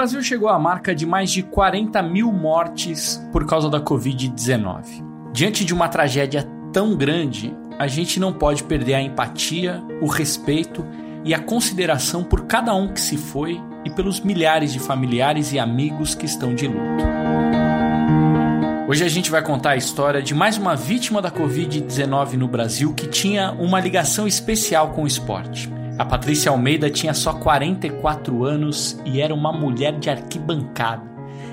Brasil chegou à marca de mais de 40 mil mortes por causa da Covid-19. Diante de uma tragédia tão grande, a gente não pode perder a empatia, o respeito e a consideração por cada um que se foi e pelos milhares de familiares e amigos que estão de luto. Hoje a gente vai contar a história de mais uma vítima da Covid-19 no Brasil que tinha uma ligação especial com o esporte. A Patrícia Almeida tinha só 44 anos e era uma mulher de arquibancada.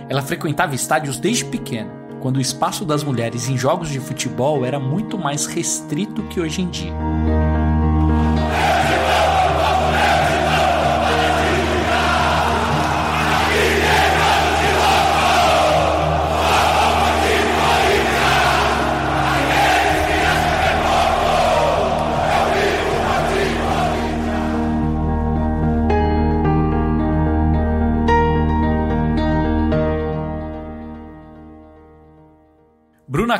Ela frequentava estádios desde pequena, quando o espaço das mulheres em jogos de futebol era muito mais restrito que hoje em dia.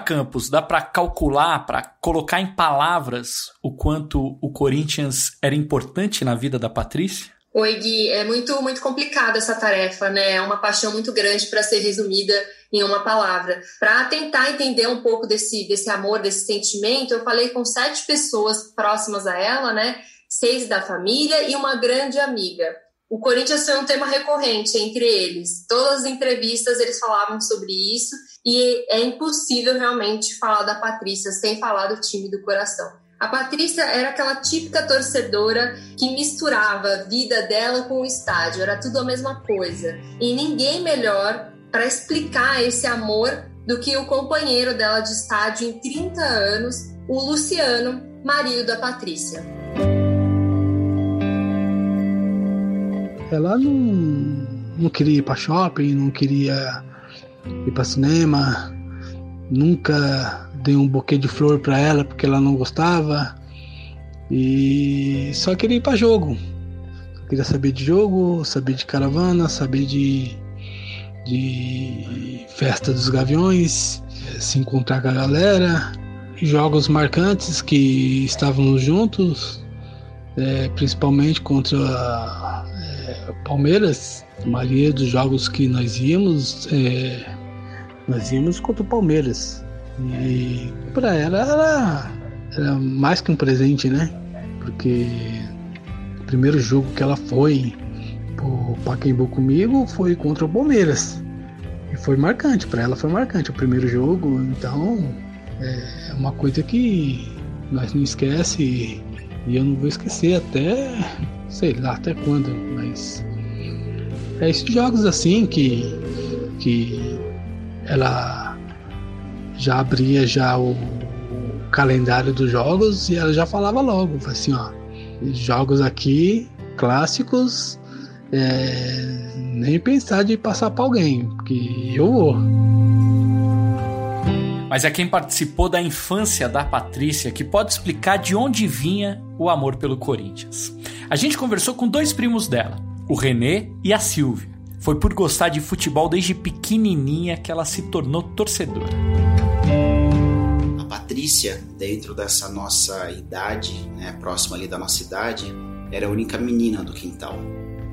Campos, dá para calcular, para colocar em palavras o quanto o Corinthians era importante na vida da Patrícia? Oi, Gui, é muito, muito complicada essa tarefa, né? É uma paixão muito grande para ser resumida em uma palavra. Para tentar entender um pouco desse, desse amor, desse sentimento, eu falei com sete pessoas próximas a ela, né? Seis da família e uma grande amiga. O Corinthians foi um tema recorrente entre eles. Todas as entrevistas eles falavam sobre isso e é impossível realmente falar da Patrícia sem falar do time do coração. A Patrícia era aquela típica torcedora que misturava a vida dela com o estádio, era tudo a mesma coisa. E ninguém melhor para explicar esse amor do que o companheiro dela de estádio em 30 anos, o Luciano, marido da Patrícia. Ela não, não queria ir para shopping, não queria ir para cinema, nunca dei um buquê de flor para ela porque ela não gostava e só queria ir para jogo. Queria saber de jogo, saber de caravana, saber de, de festa dos gaviões, se encontrar com a galera, jogos marcantes que estávamos juntos, é, principalmente contra Palmeiras. A maioria dos jogos que nós íamos, é, nós íamos contra o Palmeiras. E para ela era, era mais que um presente, né? Porque o primeiro jogo que ela foi pro Pacaembu comigo foi contra o Palmeiras. E foi marcante, para ela foi marcante o primeiro jogo, então é uma coisa que nós não esquece e eu não vou esquecer até sei lá até quando, mas é esses jogos assim que que ela já abria já o, o calendário dos jogos e ela já falava logo, assim, ó, jogos aqui clássicos, é, nem pensar de passar para alguém, porque eu vou. Mas é quem participou da infância da Patrícia que pode explicar de onde vinha o amor pelo Corinthians. A gente conversou com dois primos dela, o Renê e a Silvia. Foi por gostar de futebol desde pequenininha que ela se tornou torcedora. A Patrícia, dentro dessa nossa idade, né, próxima ali da nossa idade, era a única menina do quintal.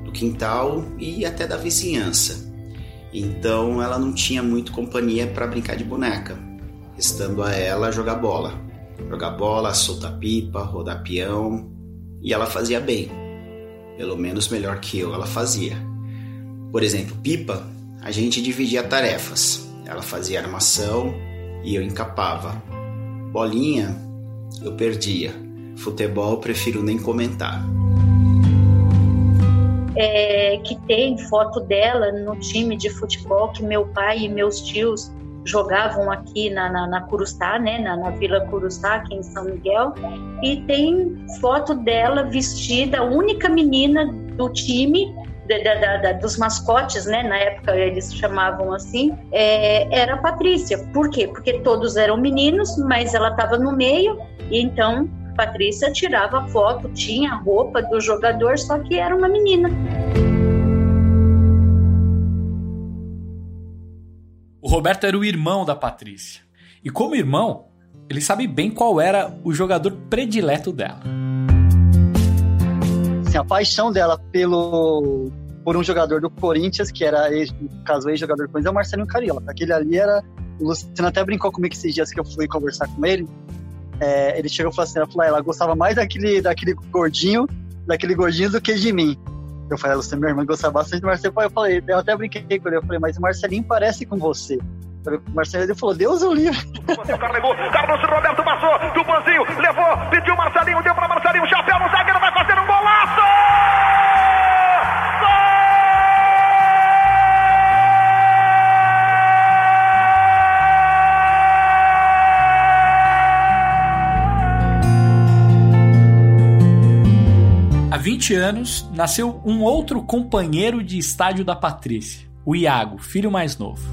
Do quintal e até da vizinhança. Então ela não tinha muito companhia para brincar de boneca, estando a ela jogar bola. Jogar bola, soltar pipa, rodar peão, e ela fazia bem. Pelo menos melhor que eu, ela fazia. Por exemplo, pipa, a gente dividia tarefas. Ela fazia armação e eu encapava. Bolinha, eu perdia. Futebol, prefiro nem comentar. É, que tem foto dela no time de futebol que meu pai e meus tios jogavam aqui na, na, na Curustá, né, na, na Vila Curustá, aqui em São Miguel, e tem foto dela vestida, a única menina do time da, da, da, dos mascotes, né? Na época eles chamavam assim, é, era a Patrícia. Por quê? Porque todos eram meninos, mas ela estava no meio, e então Patrícia tirava foto, tinha a roupa do jogador, só que era uma menina. O Roberto era o irmão da Patrícia. E como irmão, ele sabe bem qual era o jogador predileto dela. Assim, a paixão dela pelo, por um jogador do Corinthians, que era, ex, no caso, ex-jogador do Corinthians, é o Marcelinho Cariola. Aquele ali era. O Luciano até brincou comigo esses dias que eu fui conversar com ele. É, ele chegou e falou assim: ela, falou, ah, ela gostava mais daquele, daquele gordinho, daquele gordinho do que de mim. Eu falei, Luciano, minha irmã gostava bastante do Marcelinho. Eu falei, eu até brinquei com ele, eu falei, mas o Marcelinho parece com você. O Marcelinho falou, Deus o livre. Carlos Roberto passou, do Banzinho, levou, pediu Marcelinho, deu pra Marcelinho, chapéu no zagueiro, 20 anos, nasceu um outro companheiro de estádio da Patrícia, o Iago, filho mais novo.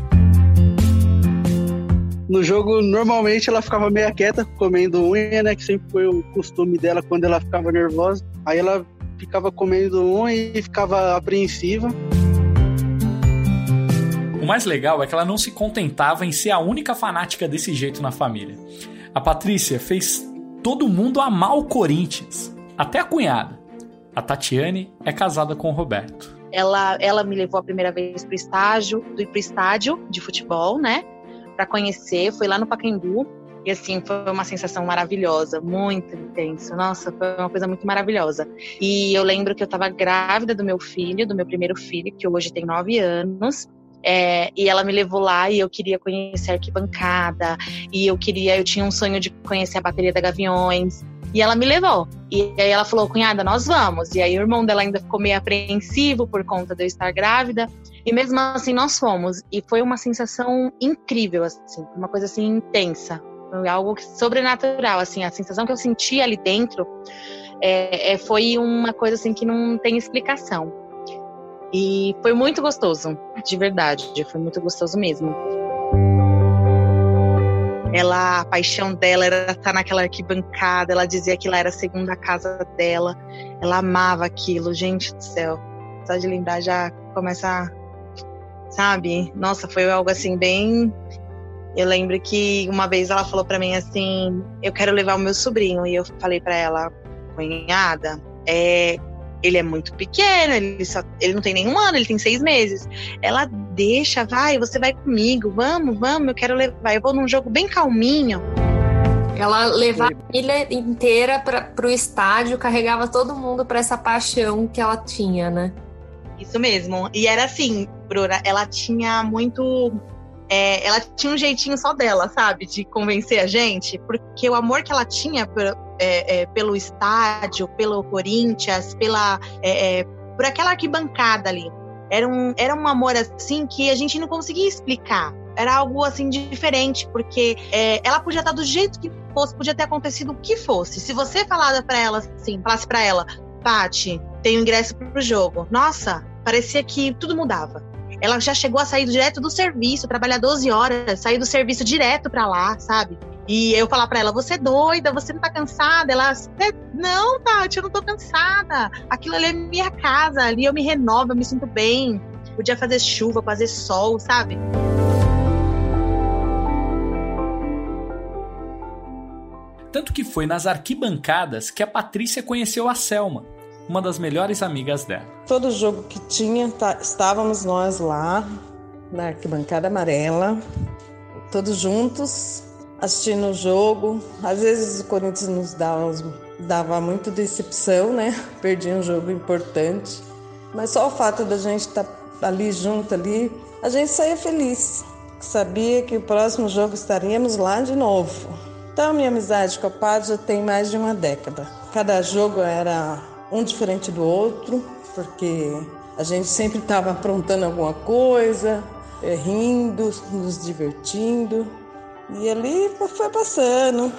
No jogo, normalmente ela ficava meio quieta, comendo unha, né? Que sempre foi o costume dela quando ela ficava nervosa. Aí ela ficava comendo unha e ficava apreensiva. O mais legal é que ela não se contentava em ser a única fanática desse jeito na família. A Patrícia fez todo mundo amar o Corinthians, até a cunhada. A Tatiane é casada com o Roberto. Ela, ela me levou a primeira vez pro estágio, pro estádio de futebol, né? Para conhecer, foi lá no Pacaembu. E assim, foi uma sensação maravilhosa, muito intenso. Nossa, foi uma coisa muito maravilhosa. E eu lembro que eu estava grávida do meu filho, do meu primeiro filho, que hoje tem nove anos. É, e ela me levou lá e eu queria conhecer a arquibancada. E eu queria, eu tinha um sonho de conhecer a bateria da Gaviões. E ela me levou. E aí ela falou, cunhada, nós vamos. E aí o irmão dela ainda ficou meio apreensivo por conta de eu estar grávida. E mesmo assim nós fomos. E foi uma sensação incrível, assim, uma coisa assim intensa. Algo sobrenatural, assim, a sensação que eu senti ali dentro é, é, foi uma coisa assim que não tem explicação. E foi muito gostoso, de verdade, foi muito gostoso mesmo. Ela, a paixão dela era estar naquela arquibancada, ela dizia que lá era a segunda casa dela. Ela amava aquilo, gente do céu. Só de lembrar já começa, sabe? Nossa, foi algo assim bem eu lembro que uma vez ela falou para mim assim: "Eu quero levar o meu sobrinho". E eu falei para ela: "Cunhada, é, ele é muito pequeno, ele, só, ele não tem nenhum ano, ele tem seis meses. Ela deixa, vai, você vai comigo, vamos, vamos, eu quero levar. Eu vou num jogo bem calminho. Ela levava a família inteira para o estádio, carregava todo mundo para essa paixão que ela tinha, né? Isso mesmo. E era assim, Bruna, ela tinha muito. É, ela tinha um jeitinho só dela, sabe? De convencer a gente, porque o amor que ela tinha por, é, é, pelo estádio, pelo Corinthians, pela, é, é, por aquela arquibancada ali. Era um, era um amor assim que a gente não conseguia explicar. Era algo assim diferente, porque é, ela podia estar do jeito que fosse, podia ter acontecido o que fosse. Se você falasse para ela assim, falasse para ela, Pati, tem ingresso pro jogo. Nossa, parecia que tudo mudava. Ela já chegou a sair direto do serviço, trabalhar 12 horas, sair do serviço direto para lá, sabe? E eu falar para ela, você é doida, você não tá cansada? Ela, não, Tati, eu não tô cansada. Aquilo ali é minha casa, ali eu me renovo, eu me sinto bem. Podia fazer chuva, fazer sol, sabe? Tanto que foi nas arquibancadas que a Patrícia conheceu a Selma, uma das melhores amigas dela. Todo jogo que tinha, tá, estávamos nós lá, na arquibancada amarela, todos juntos, assistindo o jogo. Às vezes o Corinthians nos dava, dava muito decepção, né? Perdia um jogo importante. Mas só o fato da gente estar tá ali junto ali, a gente saía feliz. Sabia que o próximo jogo estaríamos lá de novo. Então, minha amizade com a Pad já tem mais de uma década. Cada jogo era um diferente do outro, porque a gente sempre estava aprontando alguma coisa, eh, rindo, nos divertindo. E ali foi passando.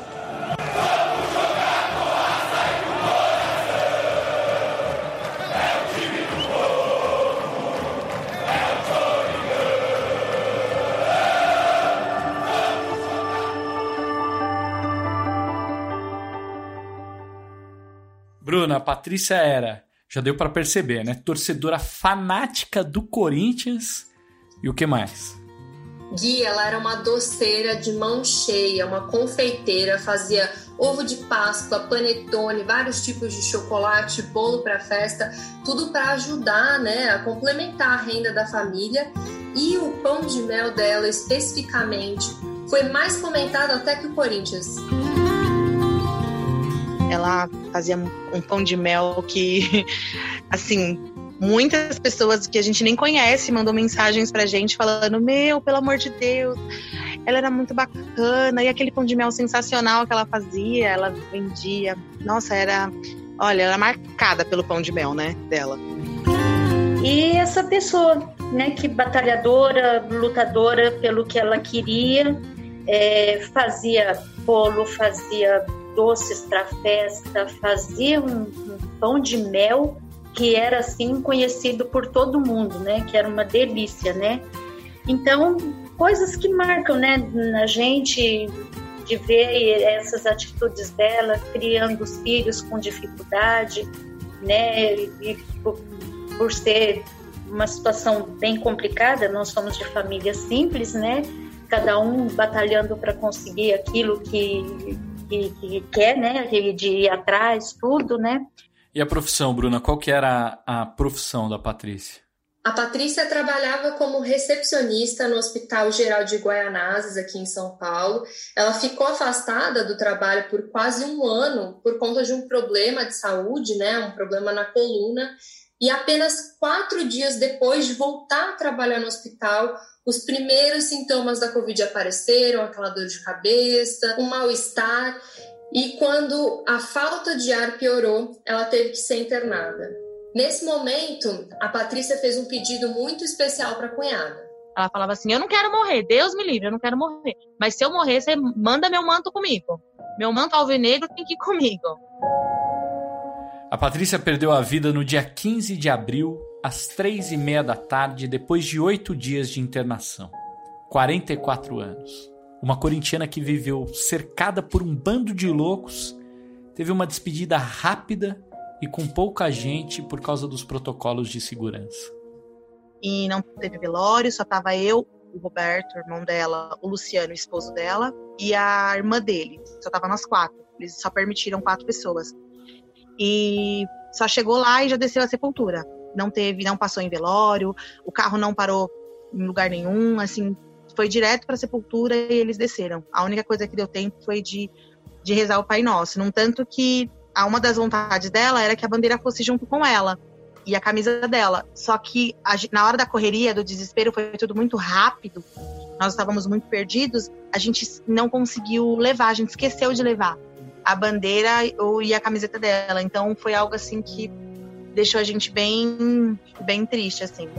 Bruna, a Patrícia era, já deu para perceber, né? Torcedora fanática do Corinthians. E o que mais? Gui, ela era uma doceira de mão cheia, uma confeiteira, fazia ovo de Páscoa, panetone, vários tipos de chocolate, bolo para festa, tudo para ajudar, né, a complementar a renda da família. E o pão de mel dela especificamente foi mais comentado até que o Corinthians. Ela fazia um pão de mel que, assim, muitas pessoas que a gente nem conhece mandou mensagens pra gente falando: Meu, pelo amor de Deus, ela era muito bacana. E aquele pão de mel sensacional que ela fazia, ela vendia. Nossa, era. Olha, era marcada pelo pão de mel, né? Dela. E essa pessoa, né, que batalhadora, lutadora pelo que ela queria, é, fazia bolo, fazia doces para festa, fazia um, um pão de mel que era assim conhecido por todo mundo, né? Que era uma delícia, né? Então, coisas que marcam, né, na gente de ver essas atitudes dela criando os filhos com dificuldade, né? E por, por ser uma situação bem complicada, nós somos de família simples, né? Cada um batalhando para conseguir aquilo que, que, que quer, né? De ir atrás, tudo, né? E a profissão, Bruna, qual que era a, profissão da Patrícia? A Patrícia trabalhava como recepcionista no Hospital Geral de Guaianazes, aqui em São Paulo. Ela ficou afastada do trabalho por quase um ano por conta de um problema de saúde, né? Um problema na coluna. E apenas quatro dias depois de voltar a trabalhar no hospital, os primeiros sintomas da Covid apareceram, aquela dor de cabeça, um mal-estar. E quando a falta de ar piorou, ela teve que ser internada. Nesse momento, a Patrícia fez um pedido muito especial para a cunhada. Ela falava assim: Eu não quero morrer, Deus me livre, eu não quero morrer. Mas se eu morrer, você manda meu manto comigo. Meu manto alvinegro tem que ir comigo. A Patrícia perdeu a vida no dia 15 de abril, às três e meia da tarde, depois de oito dias de internação. 44 anos. Uma corintiana que viveu cercada por um bando de loucos, teve uma despedida rápida e com pouca gente por causa dos protocolos de segurança. E não teve velório, só tava eu, o Roberto, irmão dela, o Luciano, esposo dela, e a irmã dele. Só tava nós quatro. Eles só permitiram quatro pessoas. E só chegou lá e já desceu a sepultura. Não teve, não passou em velório, o carro não parou em lugar nenhum, assim, foi direto para a sepultura e eles desceram. A única coisa que deu tempo foi de, de rezar o Pai Nosso. Num tanto que a uma das vontades dela era que a bandeira fosse junto com ela e a camisa dela. Só que a, na hora da correria, do desespero, foi tudo muito rápido. Nós estávamos muito perdidos. A gente não conseguiu levar, a gente esqueceu de levar a bandeira e a camiseta dela. Então foi algo assim que deixou a gente bem, bem triste, assim.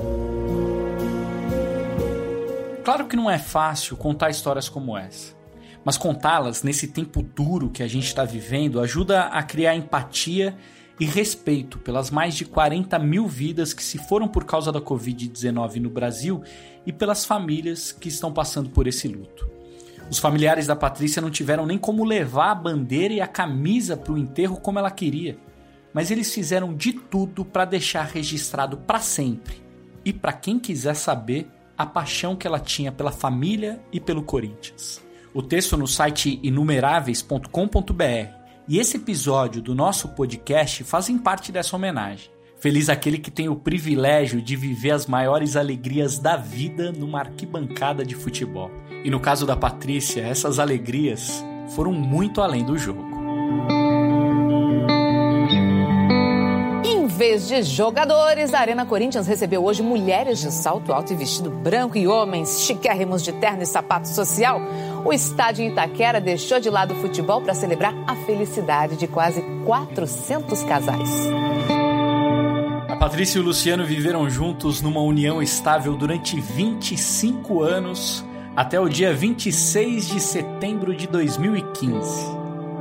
Claro que não é fácil contar histórias como essa, mas contá-las nesse tempo duro que a gente está vivendo ajuda a criar empatia e respeito pelas mais de 40 mil vidas que se foram por causa da Covid-19 no Brasil e pelas famílias que estão passando por esse luto. Os familiares da Patrícia não tiveram nem como levar a bandeira e a camisa para o enterro como ela queria, mas eles fizeram de tudo para deixar registrado para sempre. E para quem quiser saber, a paixão que ela tinha pela família e pelo Corinthians. O texto no site inumeráveis.com.br e esse episódio do nosso podcast fazem parte dessa homenagem. Feliz aquele que tem o privilégio de viver as maiores alegrias da vida numa arquibancada de futebol. E no caso da Patrícia, essas alegrias foram muito além do jogo. Vez de jogadores, a Arena Corinthians recebeu hoje mulheres de salto alto e vestido branco e homens chiquérrimos de terno e sapato social. O estádio Itaquera deixou de lado o futebol para celebrar a felicidade de quase 400 casais. A Patrícia e o Luciano viveram juntos numa união estável durante 25 anos até o dia 26 de setembro de 2015.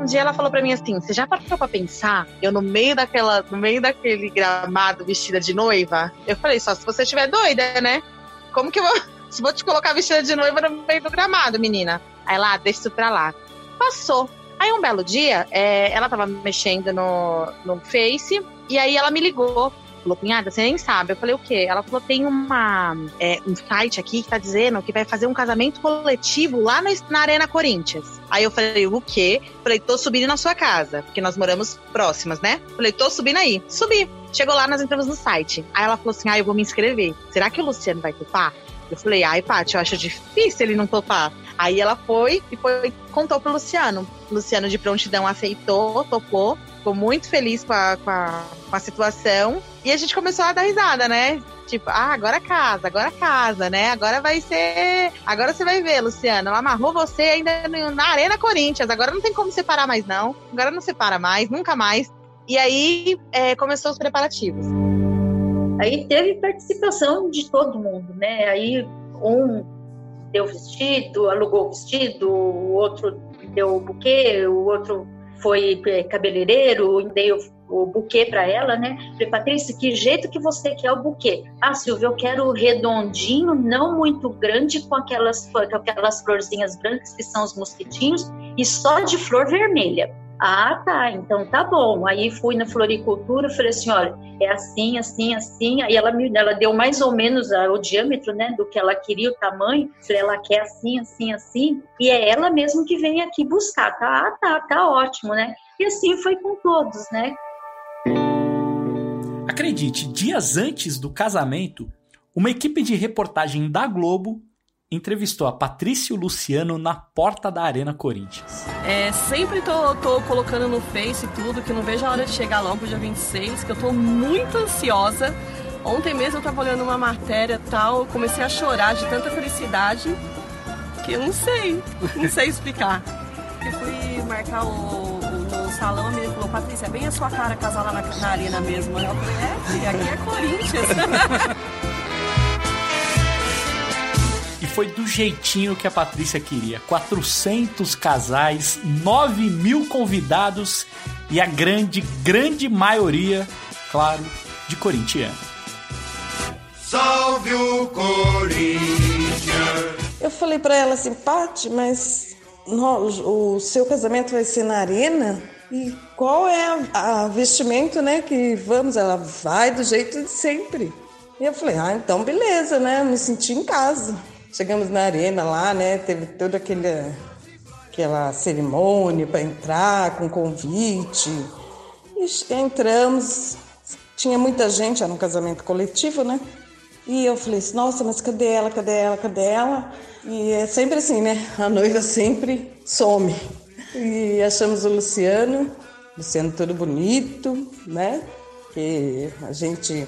Um dia ela falou para mim assim: "Você já parou para pensar? Eu no meio daquela, no meio daquele gramado vestida de noiva?" Eu falei: "Só se você estiver doida, né? Como que eu vou, vou te colocar vestida de noiva no meio do gramado, menina?" Aí lá, deixa isso pra lá. Passou. Aí um belo dia, é, ela tava mexendo no, no Face e aí ela me ligou falou, cunhada, você nem sabe. Eu falei, o quê? Ela falou, tem uma, é, um site aqui que tá dizendo que vai fazer um casamento coletivo lá na, na Arena Corinthians. Aí eu falei, o quê? Falei, tô subindo na sua casa, porque nós moramos próximas, né? Falei, tô subindo aí. Subi. Chegou lá, nós entramos no site. Aí ela falou assim, ah, eu vou me inscrever. Será que o Luciano vai topar? Eu falei, ai, Paty, eu acho difícil ele não topar. Aí ela foi e foi, contou pro Luciano. O Luciano de prontidão aceitou, topou, ficou muito feliz com a, com a, com a situação. E a gente começou a dar risada, né? Tipo, ah, agora casa, agora casa, né? Agora vai ser. Agora você vai ver, Luciano. Ela amarrou você ainda na Arena Corinthians. Agora não tem como separar mais, não. Agora não separa mais, nunca mais. E aí é, começou os preparativos. Aí teve participação de todo mundo, né? Aí um deu vestido, alugou o vestido, o outro deu o buquê, o outro foi é, cabeleireiro, dei o, o buquê para ela, né? Falei, Patrícia, que jeito que você quer o buquê? Ah, Silvia, eu quero redondinho, não muito grande, com aquelas, com aquelas florzinhas brancas que são os mosquitinhos, e só de flor vermelha. Ah, tá, então tá bom. Aí fui na floricultura, falei assim, olha, é assim, assim, assim. Aí ela me, ela deu mais ou menos o diâmetro, né, do que ela queria, o tamanho. Falei, ela quer assim, assim, assim. E é ela mesmo que vem aqui buscar. Tá, ah, tá, tá ótimo, né? E assim foi com todos, né? Acredite, dias antes do casamento, uma equipe de reportagem da Globo entrevistou a Patrícia Luciano na porta da Arena Corinthians. É, sempre tô, tô colocando no Face tudo, que não vejo a hora de chegar logo dia 26, que eu tô muito ansiosa. Ontem mesmo eu tava olhando uma matéria tal, comecei a chorar de tanta felicidade que eu não sei, não sei explicar. Eu fui marcar o, o, salão, a menina falou, Patrícia, é bem a sua cara casar lá na, na arena mesmo. Eu falei, é, aqui é Corinthians. foi do jeitinho que a Patrícia queria. 400 casais, 9 mil convidados e a grande, grande maioria, claro, de corintiano. Salve o Corinthians! Eu falei para ela assim, Paty, mas no, o seu casamento vai ser na arena? E qual é a, a vestimento, né, que vamos? Ela vai do jeito de sempre. E eu falei, ah, então beleza, né? Me senti em casa. Chegamos na arena lá, né? Teve toda aquele, aquela cerimônia para entrar com convite. E entramos, tinha muita gente, era um casamento coletivo, né? E eu falei assim, nossa, mas cadê ela, cadê ela, cadê ela? E é sempre assim, né? A noiva sempre some. E achamos o Luciano, Luciano todo bonito, né? Que a gente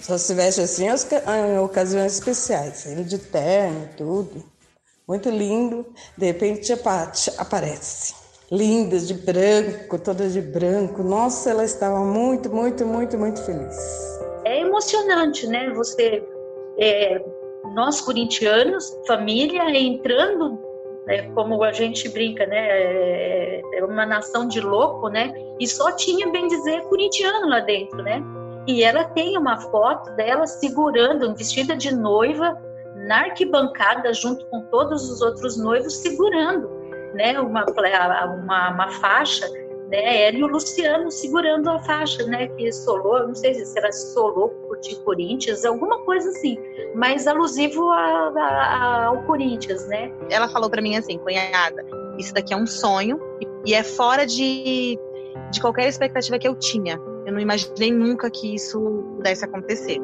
só se veste assim em ocasiões especiais, ele de terno, tudo. Muito lindo. De repente aparece. Linda, de branco, toda de branco. Nossa, ela estava muito, muito, muito, muito feliz. É emocionante, né? Você, é, nós corintianos, família, entrando, né, como a gente brinca, né? É, é uma nação de louco, né? E só tinha, bem dizer, corintiano lá dentro, né? E ela tem uma foto dela segurando, vestida de noiva, na arquibancada, junto com todos os outros noivos, segurando né, uma, uma, uma faixa né, ela e o Luciano segurando a faixa, né, que solou, não sei se era solou por ti Corinthians, alguma coisa assim, mas alusivo a, a, ao Corinthians, né? Ela falou para mim assim, cunhada, isso daqui é um sonho e é fora de, de qualquer expectativa que eu tinha. Eu não imaginei nunca que isso pudesse acontecer.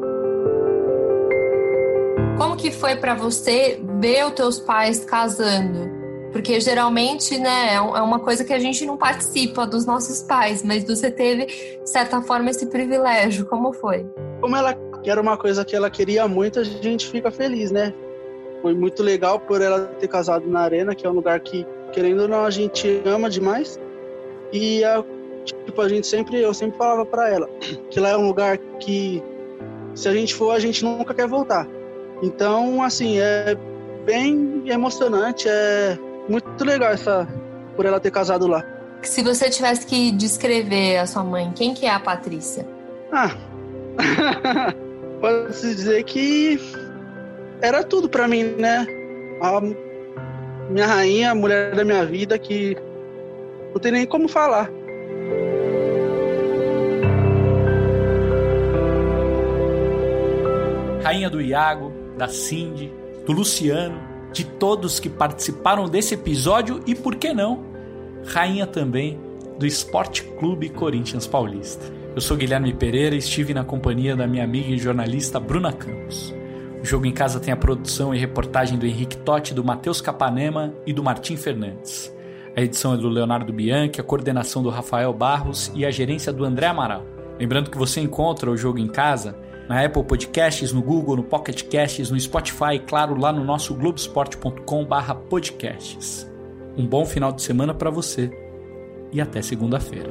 Como que foi para você ver os teus pais casando? Porque geralmente, né, é, é uma coisa que a gente não participa dos nossos pais, mas você teve, de certa forma, esse privilégio. Como foi? Como ela era uma coisa que ela queria muito, a gente fica feliz, né? Foi muito legal por ela ter casado na Arena, que é um lugar que, querendo ou não, a gente ama demais. E a tipo, a gente sempre, eu sempre falava para ela que lá é um lugar que se a gente for, a gente nunca quer voltar. Então, assim, é bem emocionante, é muito legal essa por ela ter casado lá. Se você tivesse que descrever a sua mãe, quem que é a Patrícia? Ah, pode-se dizer que era tudo para mim, né? A minha rainha, a mulher da minha vida, que não tem nem como falar. Rainha do Iago, da Cindy, do Luciano, de todos que participaram desse episódio e, por que não, rainha também do Esporte Clube Corinthians Paulista. Eu sou Guilherme Pereira e estive na companhia da minha amiga e jornalista Bruna Campos. O Jogo em Casa tem a produção e reportagem do Henrique Totti, do Matheus Capanema e do Martim Fernandes. A edição é do Leonardo Bianchi, a coordenação do Rafael Barros e a gerência do André Amaral. Lembrando que você encontra o Jogo em Casa na Apple Podcasts, no Google, no Pocket Casts, no Spotify claro, lá no nosso globesport.com/podcasts. Um bom final de semana para você e até segunda-feira.